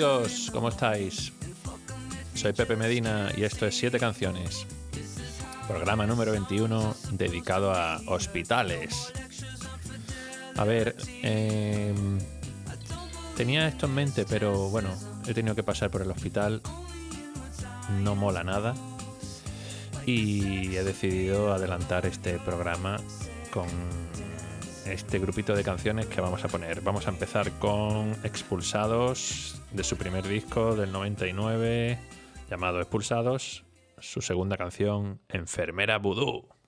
Amigos, ¿cómo estáis? Soy Pepe Medina y esto es Siete Canciones, programa número 21 dedicado a hospitales. A ver, em, tenía esto en mente, pero bueno, he tenido que pasar por el hospital, no mola nada y he decidido adelantar este programa con este grupito de canciones que vamos a poner. Vamos a empezar con Expulsados de su primer disco del 99 llamado Expulsados, su segunda canción Enfermera Voodoo.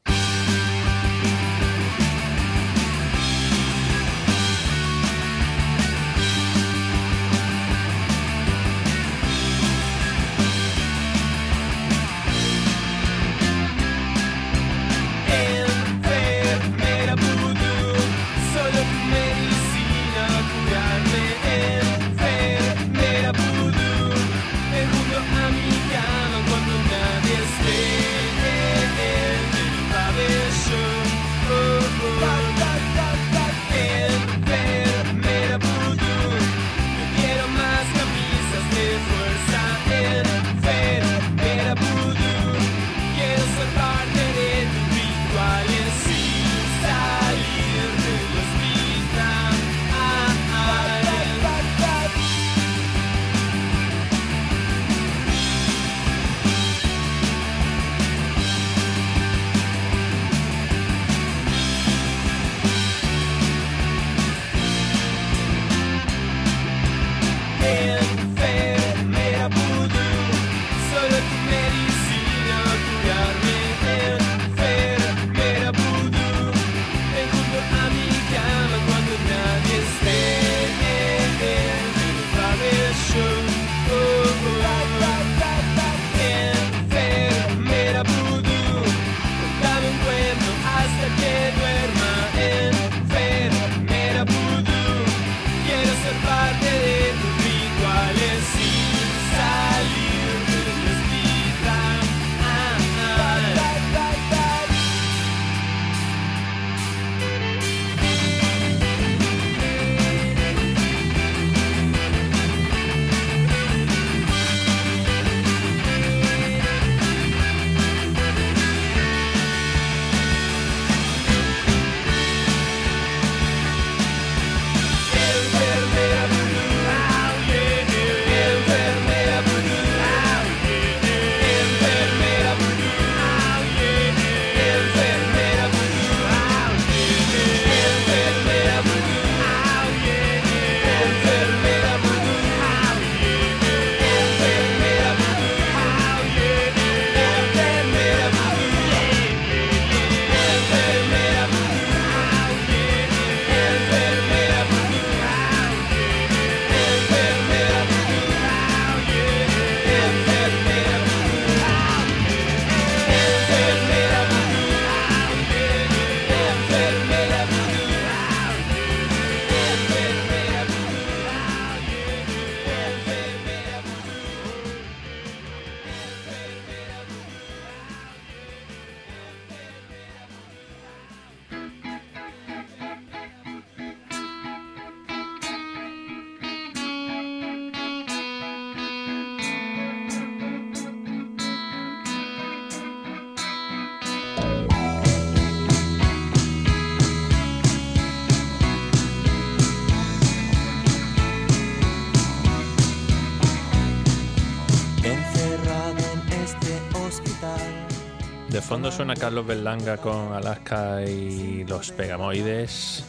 Suena Carlos Berlanga con Alaska y los Pegamoides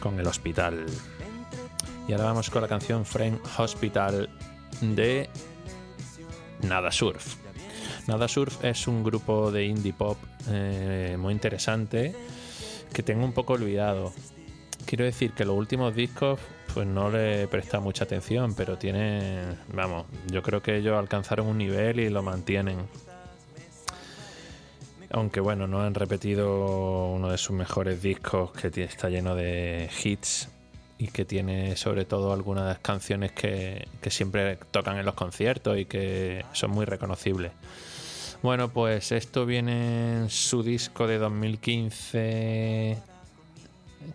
con el hospital. Y ahora vamos con la canción Friend Hospital de Nada Surf. Nada Surf es un grupo de indie pop eh, muy interesante que tengo un poco olvidado. Quiero decir que los últimos discos pues no le presta mucha atención, pero tienen, vamos, yo creo que ellos alcanzaron un nivel y lo mantienen aunque bueno, no han repetido uno de sus mejores discos que está lleno de hits y que tiene sobre todo algunas canciones que, siempre tocan en los conciertos y que son muy reconocibles. Bueno, pues esto viene en su disco de 2015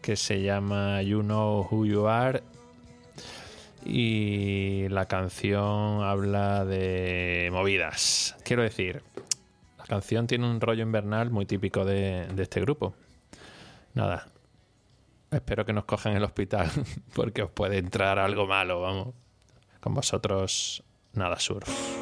que se llama You Know Who You Are y la canción habla de movidas. Quiero decir, la canción tiene un rollo invernal muy típico de, de este grupo. Nada, espero que nos cojan el hospital porque os puede entrar algo malo, vamos. Con vosotros, nada surf.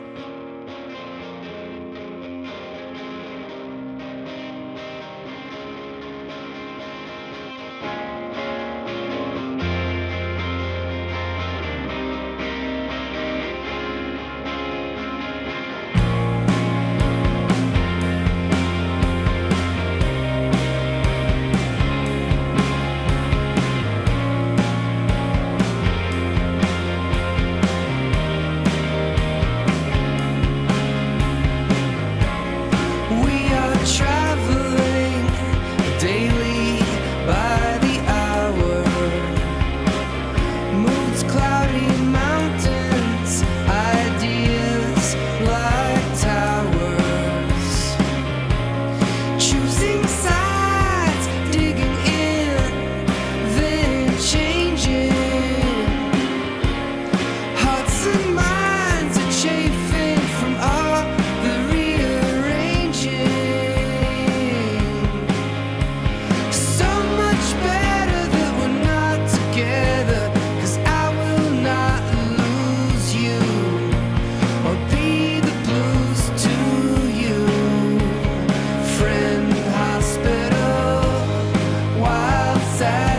sad.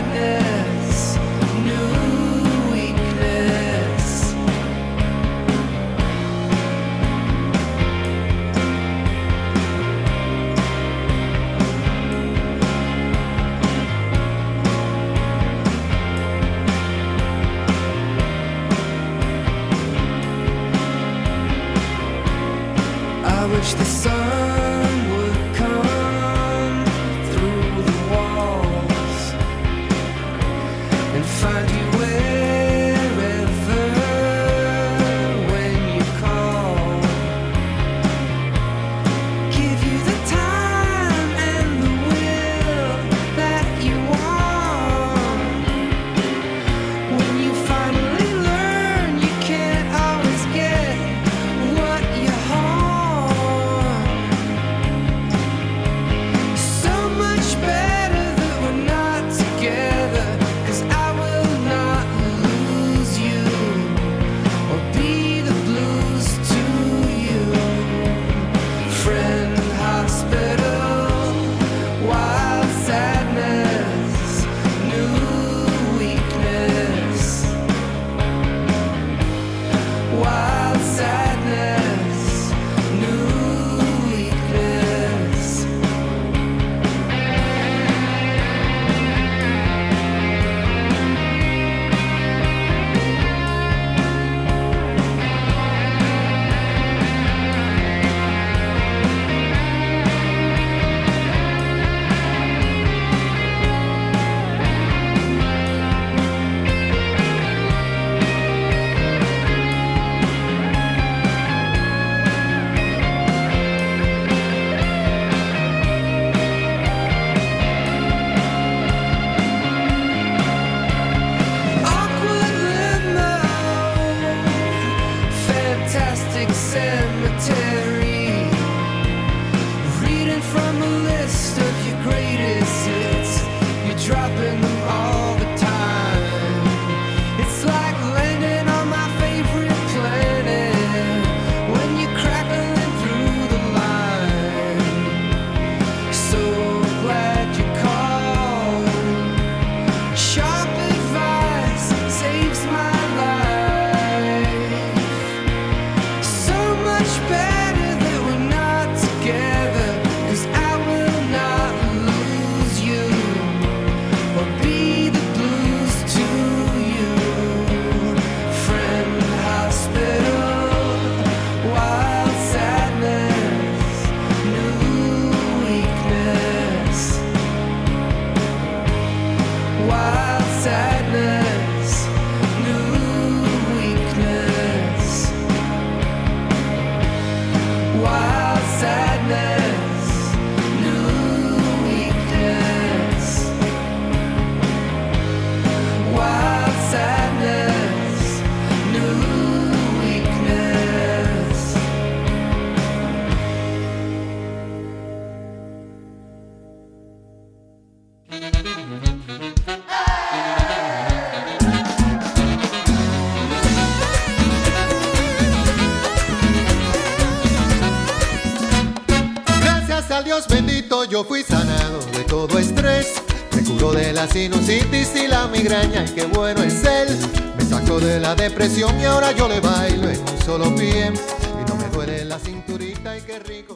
Dios bendito yo fui sanado de todo estrés. Me curó de la sinusitis y la migraña y qué bueno es él. Me sacó de la depresión y ahora yo le bailo en un solo pie. Y no me duele la cinturita y qué rico.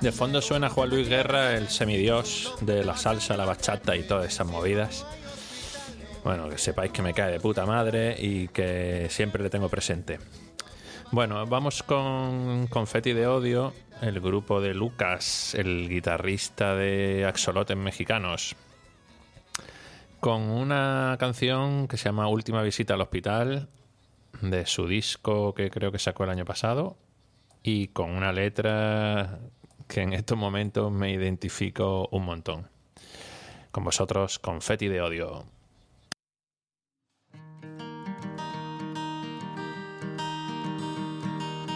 De fondo suena Juan Luis Guerra, el semidios de la salsa, la bachata y todas esas movidas. Bueno, que sepáis que me cae de puta madre y que siempre le tengo presente. Bueno, vamos con Confetti de Odio, el grupo de Lucas, el guitarrista de Axolotes Mexicanos, con una canción que se llama Última Visita al Hospital, de su disco que creo que sacó el año pasado, y con una letra que en estos momentos me identifico un montón. Con vosotros, Confetti de Odio.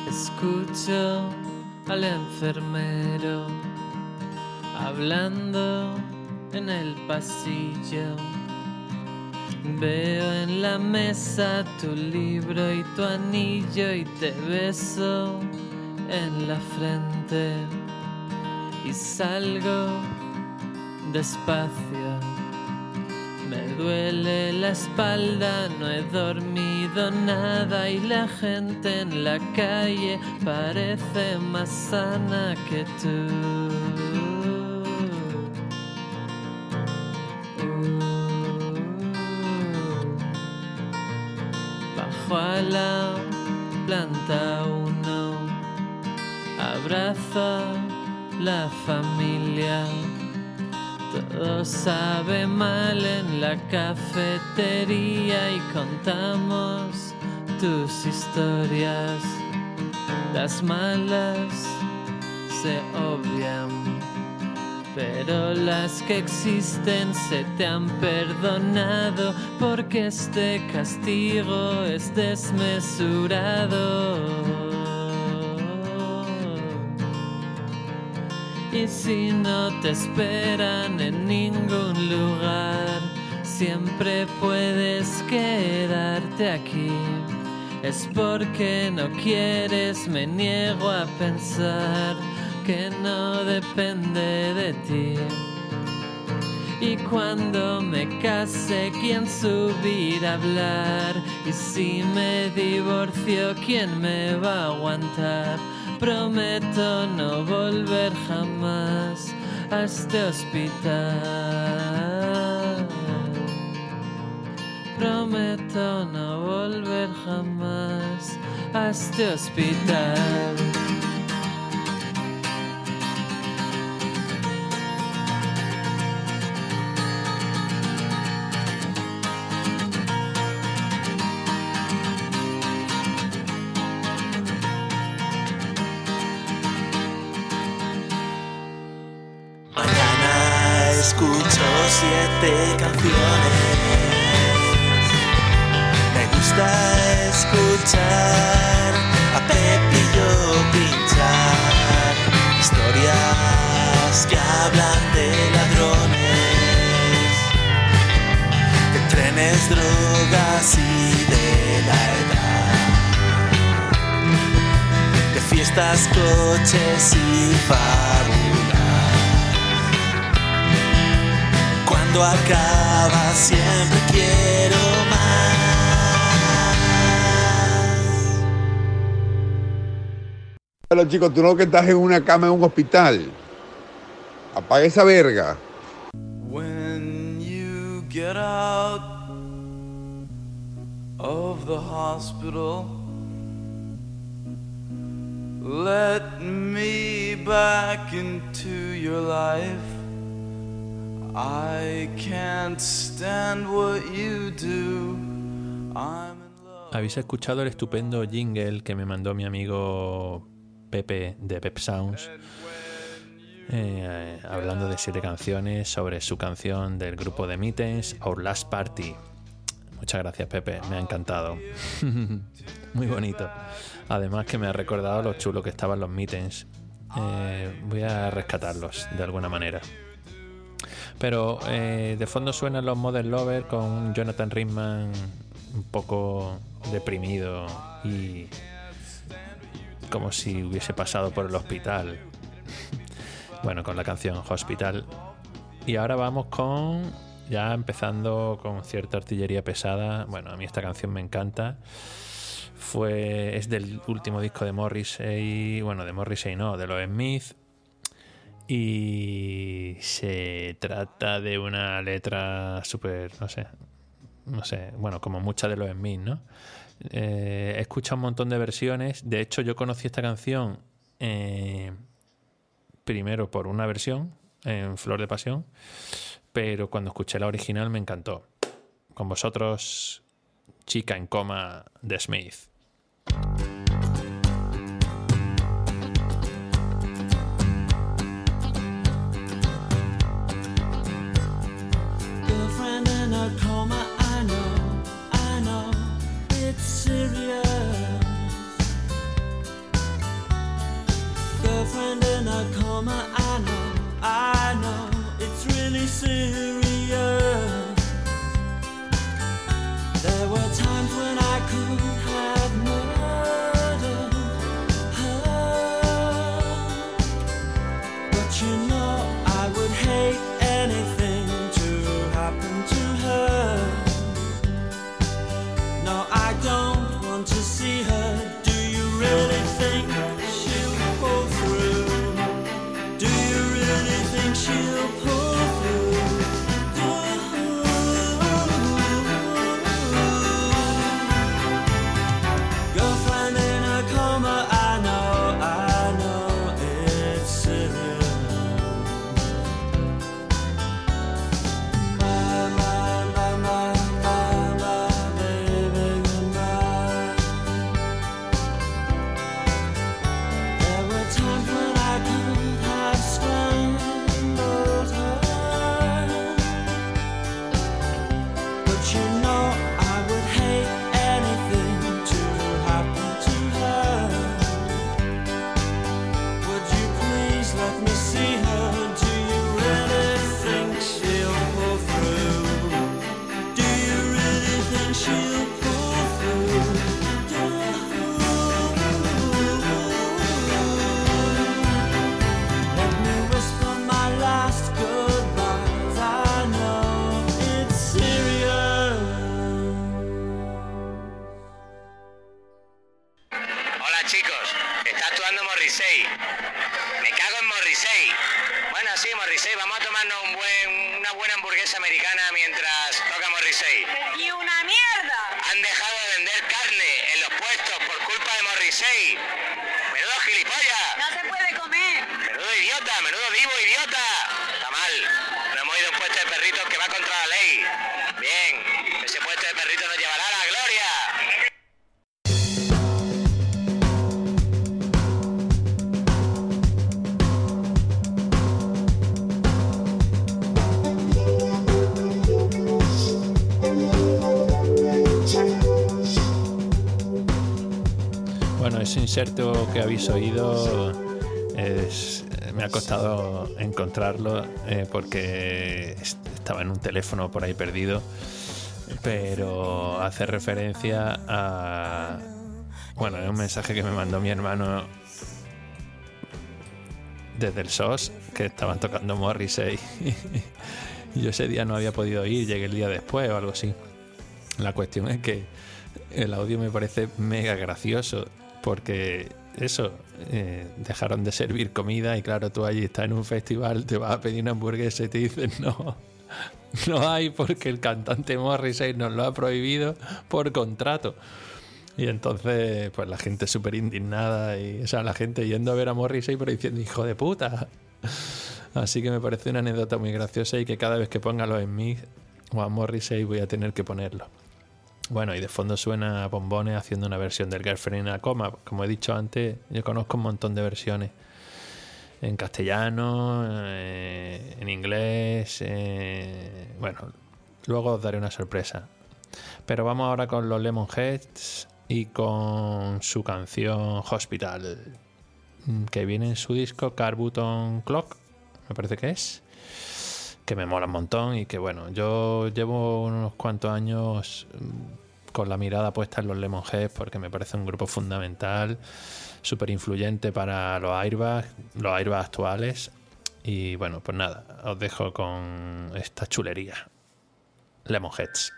Escucho al enfermero hablando en el pasillo. Veo en la mesa tu libro y tu anillo y te beso en la frente y salgo despacio. Me duele la espalda, no he dormido nada y la gente en la calle parece más sana que tú. Bajo a la planta uno, abrazo la familia. Todo sabe mal en la cafetería y contamos tus historias. Las malas se obvian, pero las que existen se te han perdonado porque este castigo es desmesurado. Y si no te esperan en ningún lugar, siempre puedes quedarte aquí. Es porque no quieres, me niego a pensar que no depende de ti. Y cuando me case, ¿quién subir a hablar? Y si me divorcio, ¿quién me va a aguantar? Prometo no volver jamás a este hospital. Prometo no volver jamás a este hospital. Escucho siete canciones. Me gusta escuchar a Pepillo pinchar historias que hablan de ladrones, de trenes, drogas y de la edad, de fiestas, coches y fábulas. Cuando acaba siempre quiero más. Bueno, chicos, tú no que estás en una cama en un hospital. Apaga esa verga. When you get out of the hospital, let me back into your life. ¿Habéis escuchado el estupendo jingle que me mandó mi amigo Pepe de Pep Sounds? Eh, hablando de siete canciones sobre su canción del grupo de Mittens, Our Last Party. Muchas gracias, Pepe, me ha encantado. Muy bonito. Además, que me ha recordado lo chulo que estaban los Mittens. Eh, voy a rescatarlos de alguna manera. Pero eh, de fondo suenan los Modern Lover con Jonathan Rickman un poco deprimido y como si hubiese pasado por el hospital. Bueno, con la canción Hospital Y ahora vamos con. Ya empezando con cierta artillería pesada. Bueno, a mí esta canción me encanta. Fue. Es del último disco de Morrissey. Bueno, de Morrissey no, de los Smith. Y se trata de una letra súper. No sé. No sé. Bueno, como muchas de los Smith, ¿no? Eh, he escuchado un montón de versiones. De hecho, yo conocí esta canción eh, primero por una versión en Flor de Pasión, pero cuando escuché la original me encantó. Con vosotros, Chica en coma de Smith. Puestos por culpa de Morrissey. Menudo gilipollas. ¡No se puede comer! Menudo idiota, menudo vivo idiota. Inserto que habéis oído es- me ha costado encontrarlo eh, porque est- estaba en un teléfono por ahí perdido, pero hace referencia a... Bueno, es un mensaje que me mandó mi hermano desde el SOS, que estaban tocando Morrissey. yo ese día no había podido ir, llegué el día después o algo así. La cuestión es que el audio me parece mega gracioso porque eso, eh, dejaron de servir comida y claro, tú allí estás en un festival, te vas a pedir una hamburguesa y te dicen no, no hay porque el cantante Morrissey nos lo ha prohibido por contrato. Y entonces, pues la gente súper indignada y, o sea, la gente yendo a ver a Morrissey pero diciendo, hijo de puta. Así que me parece una anécdota muy graciosa y que cada vez que ponga los Smith o a Morrissey voy a tener que ponerlo. Bueno, y de fondo suena a Bombones haciendo una versión del Girlfriend in a Coma. Como he dicho antes, yo conozco un montón de versiones. En castellano, eh, en inglés. eh, bueno, luego os daré una sorpresa. Pero vamos ahora con los Lemonheads y con su canción Hospital, mm, que viene en su disco Car Button Clock, me parece que es que me mola un montón y que bueno, yo llevo unos cuantos años mm, con la mirada puesta en los Lemonheads porque me parece un grupo fundamental, súper influyente para los airbags, los airbags actuales Y bueno, pues nada, os dejo con esta chulería. Lemonheads.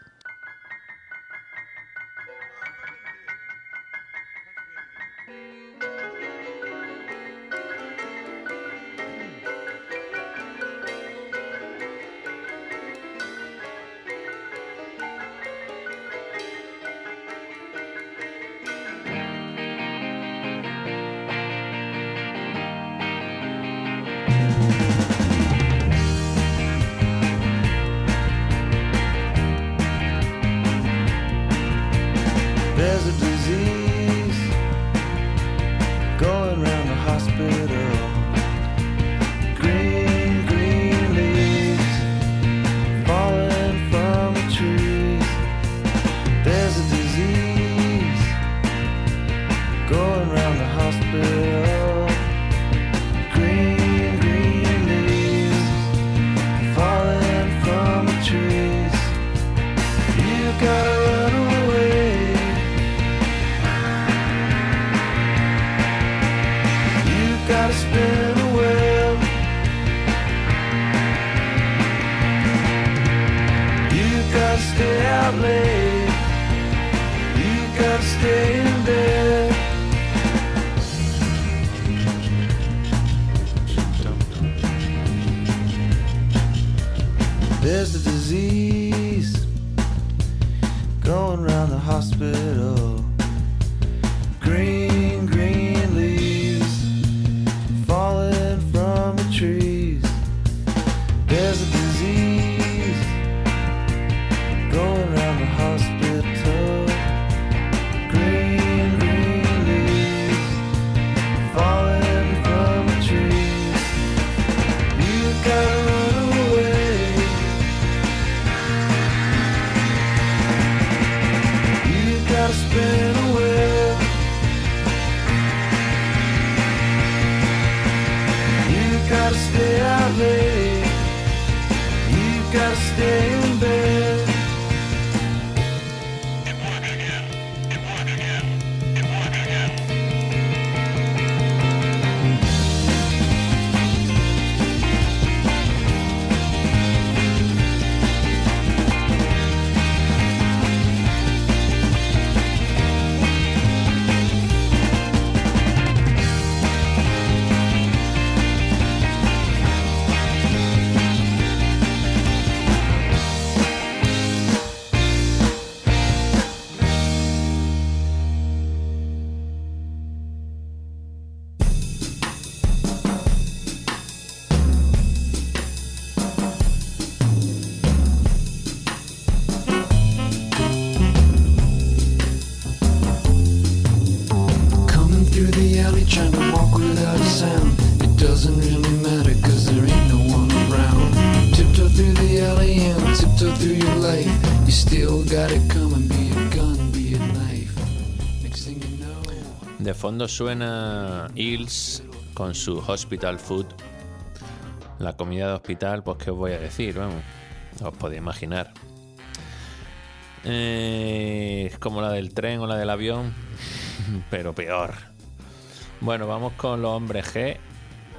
Fondo suena Hills con su Hospital Food. La comida de hospital, pues qué os voy a decir, vamos. Os podéis imaginar. Eh, es como la del tren o la del avión, pero peor. Bueno, vamos con los hombres G,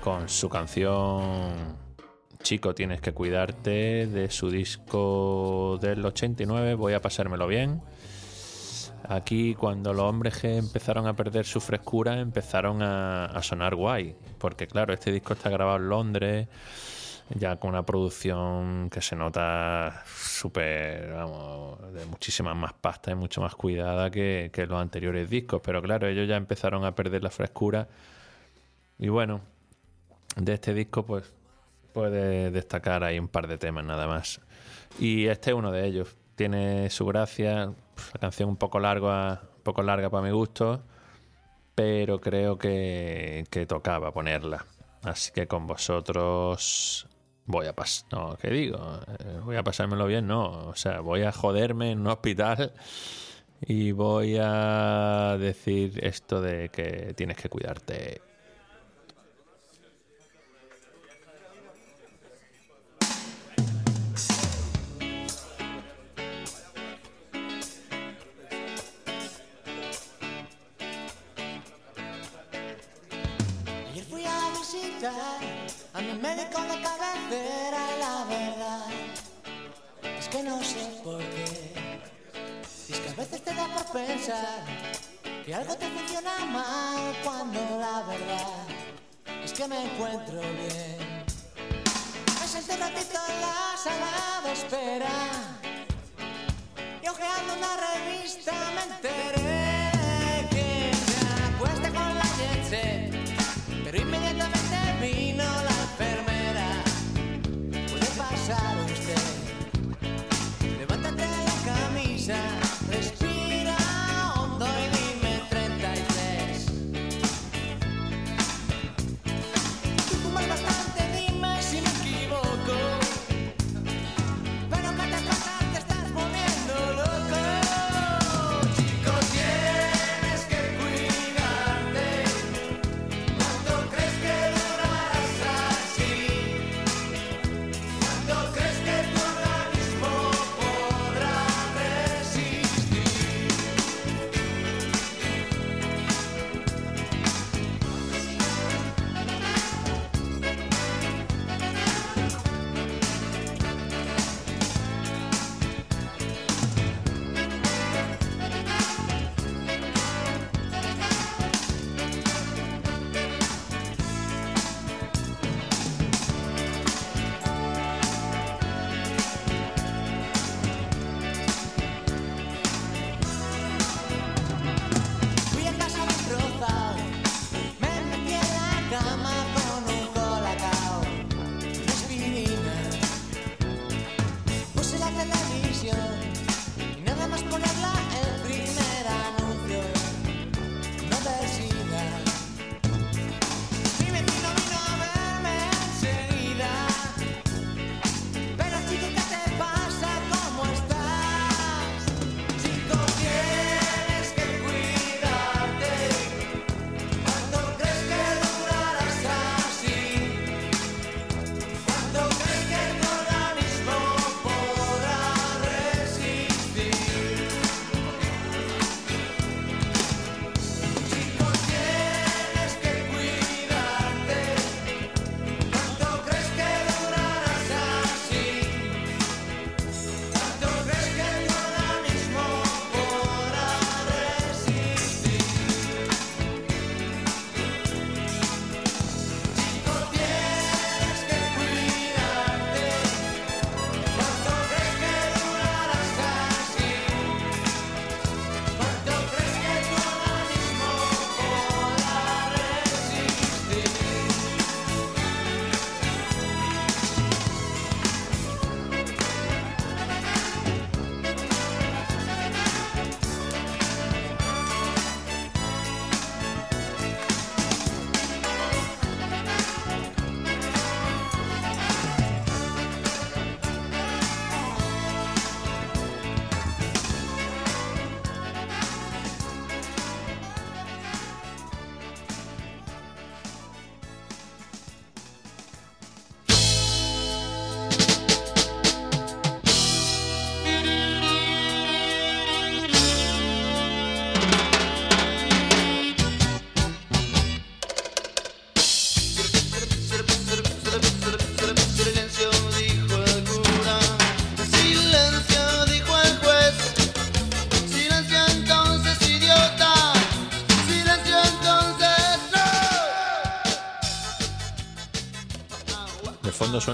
con su canción Chico, tienes que cuidarte, de su disco del 89, voy a pasármelo bien. Aquí cuando los hombres G empezaron a perder su frescura, empezaron a, sonar guay. Porque claro, este disco está grabado en Londres, ya con una producción que se nota súper, vamos, de muchísima más pasta y mucho más cuidada que, que los anteriores discos. Pero claro, ellos ya empezaron a perder la frescura. Y bueno, de este disco pues puede destacar ahí un par de temas nada más. Y este es uno de ellos. Tiene su gracia, la canción un poco larga, poco larga para mi gusto, pero creo que, que tocaba ponerla. Así que con vosotros voy a pasar, no, ¿qué digo? Eh, Voy a pasármelo bien, no, o sea, voy a joderme en un hospital y voy a decir esto de que tienes que cuidarte. Por pensar que algo te funciona mal cuando la verdad es que me encuentro bien. Me senté un ratito en la sala de espera y ojeando una revista me enteré que se acuesta con la jet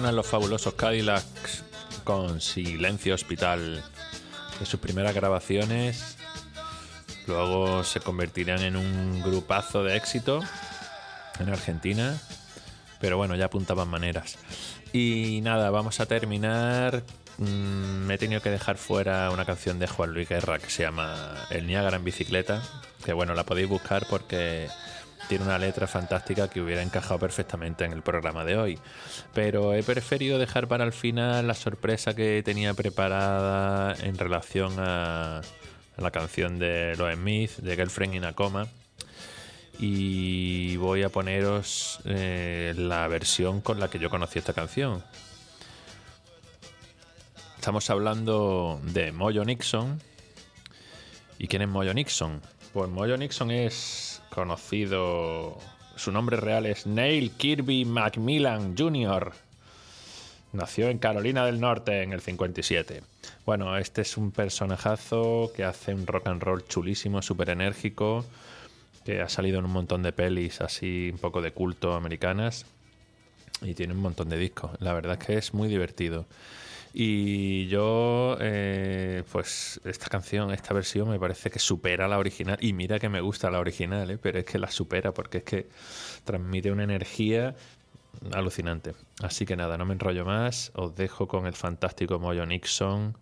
los fabulosos Cadillacs con Silencio Hospital de sus primeras grabaciones. Luego se convertirán en un grupazo de éxito en Argentina. Pero bueno, ya apuntaban maneras. Y nada, vamos a terminar. Mm, me he tenido que dejar fuera una canción de Juan Luis Guerra que se llama El Niágara en bicicleta. Que bueno, la podéis buscar porque tiene una letra fantástica que hubiera encajado perfectamente en el programa de hoy. Pero he preferido dejar para el final la sorpresa que tenía preparada en relación a, la canción de los Smith, de Girlfriend in a Coma. Y voy a poneros eh, la versión con la que yo conocí esta canción. Estamos hablando de Moyo Nixon. ¿Y quién es Moyo Nixon? Pues Moyo Nixon es conocido. Su nombre real es Neil Kirby Macmillan Jr. Nació en Carolina del Norte en el 57. Bueno, este es un personajazo que hace un rock and roll chulísimo, súper enérgico, que ha salido en un montón de pelis así un poco de culto americanas y tiene un montón de discos. La verdad es que es muy divertido. Y yo, eh, pues esta canción, esta versión me parece que supera la original. Y mira que me gusta la original, ¿eh? pero es que la supera porque es que transmite una energía alucinante. Así que nada, no me enrollo más. Os dejo con el fantástico Moyo Nixon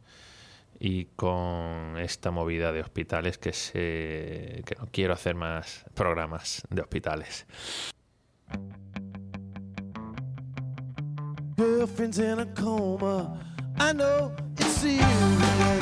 y con esta movida de hospitales que, se, que no quiero hacer más programas de hospitales. Girlfriend's in a coma. I know it's serious.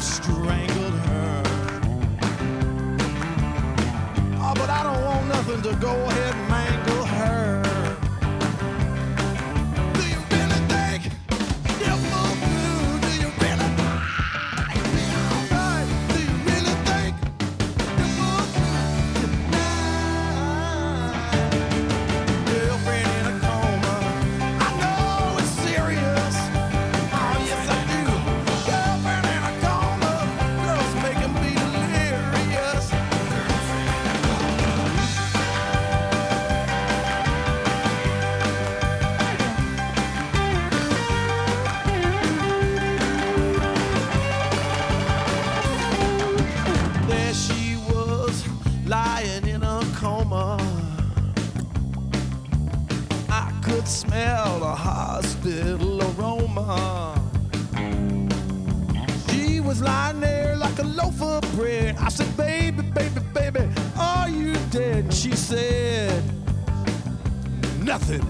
strong.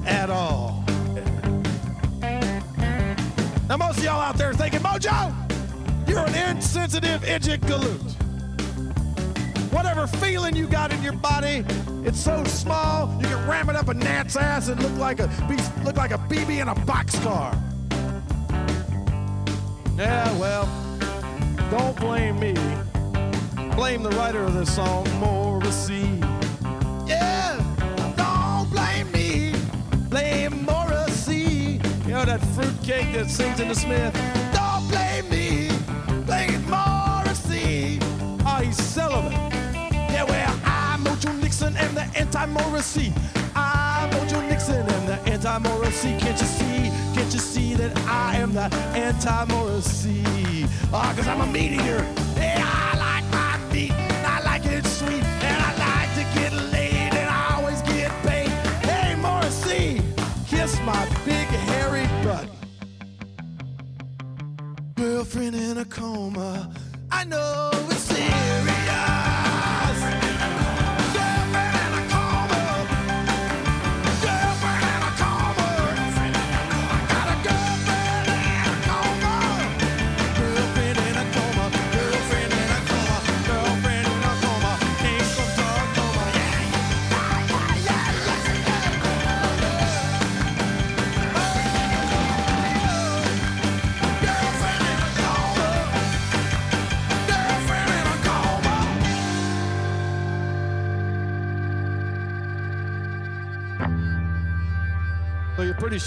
At all. Now, most of y'all out there thinking, Mojo, you're an insensitive idiot galoot. Whatever feeling you got in your body, it's so small you can ram it up a gnat's ass and look like a look like a BB in a boxcar. Yeah, well, don't blame me. Blame the writer of this song, Morrissey. Know that fruitcake that sings in the Smith. Don't blame me. Blame Morrissey. Oh, he's celibate. Yeah, well, I'm Mojo Nixon and the anti-Morrissey. I'm Mojo Nixon and the anti-Morrissey. Can't you see? Can't you see that I am the anti-Morrissey? Ah, cause I'm a meat eater. Yeah, I like my meat. and I like it sweet. And I like to get laid and I always get paid. Hey, Morrissey, kiss my Girlfriend in a coma. I know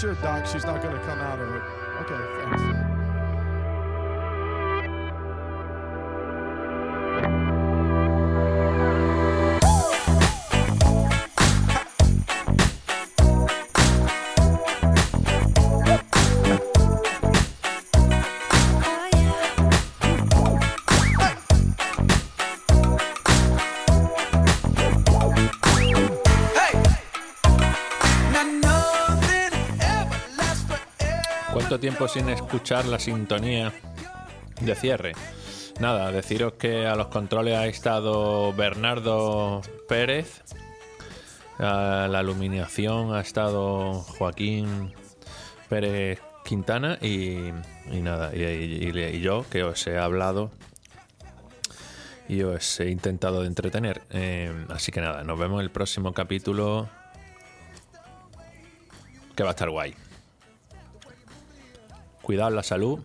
sure, Doc, she's not going to come out sin escuchar la sintonía de cierre. Nada, deciros que a los controles ha estado Bernardo Pérez, a la iluminación ha estado Joaquín Pérez Quintana y, nada, y, y- yo que os he hablado y os he intentado de entretener. Eh, así que nada, nos vemos en el próximo capítulo que va a estar guay. Cuidad la salud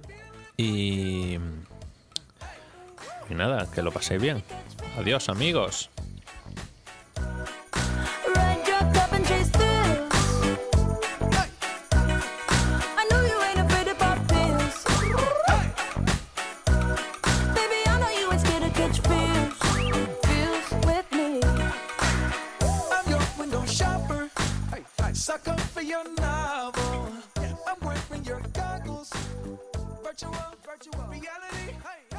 y... Y nada, que lo paséis bien. Adiós amigos. virtual, virtual reality. Hey.